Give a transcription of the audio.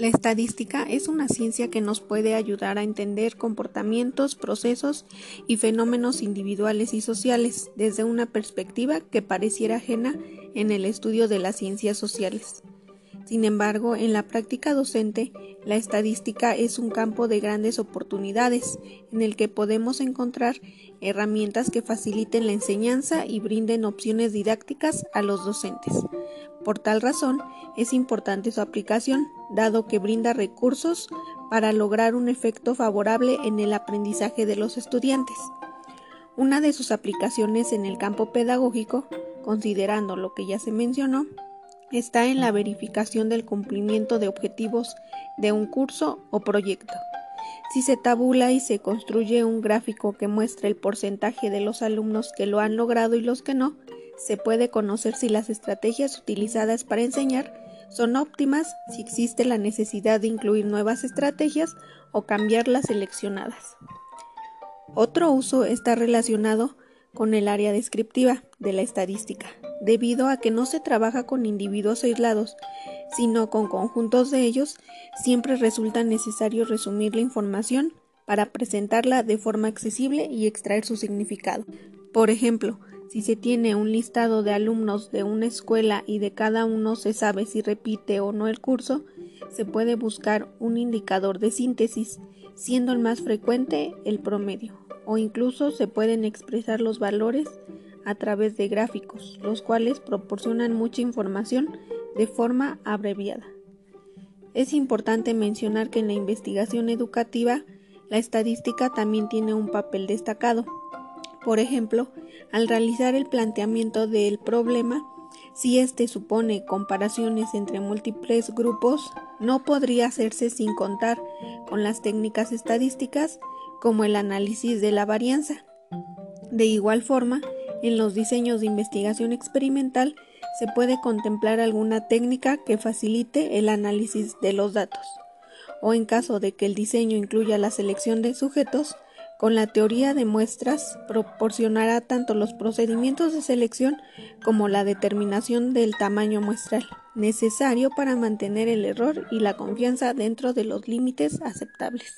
La estadística es una ciencia que nos puede ayudar a entender comportamientos, procesos y fenómenos individuales y sociales desde una perspectiva que pareciera ajena en el estudio de las ciencias sociales. Sin embargo, en la práctica docente, la estadística es un campo de grandes oportunidades en el que podemos encontrar herramientas que faciliten la enseñanza y brinden opciones didácticas a los docentes. Por tal razón, es importante su aplicación, dado que brinda recursos para lograr un efecto favorable en el aprendizaje de los estudiantes. Una de sus aplicaciones en el campo pedagógico, considerando lo que ya se mencionó, está en la verificación del cumplimiento de objetivos de un curso o proyecto. Si se tabula y se construye un gráfico que muestra el porcentaje de los alumnos que lo han logrado y los que no, se puede conocer si las estrategias utilizadas para enseñar son óptimas, si existe la necesidad de incluir nuevas estrategias o cambiar las seleccionadas. Otro uso está relacionado con el área descriptiva de la estadística, debido a que no se trabaja con individuos aislados, sino con conjuntos de ellos, siempre resulta necesario resumir la información para presentarla de forma accesible y extraer su significado. Por ejemplo, si se tiene un listado de alumnos de una escuela y de cada uno se sabe si repite o no el curso, se puede buscar un indicador de síntesis, siendo el más frecuente el promedio, o incluso se pueden expresar los valores a través de gráficos, los cuales proporcionan mucha información de forma abreviada. Es importante mencionar que en la investigación educativa la estadística también tiene un papel destacado, por ejemplo, al realizar el planteamiento del problema, si éste supone comparaciones entre múltiples grupos, no podría hacerse sin contar con las técnicas estadísticas como el análisis de la varianza. De igual forma, en los diseños de investigación experimental se puede contemplar alguna técnica que facilite el análisis de los datos, o en caso de que el diseño incluya la selección de sujetos, con la teoría de muestras proporcionará tanto los procedimientos de selección como la determinación del tamaño muestral, necesario para mantener el error y la confianza dentro de los límites aceptables.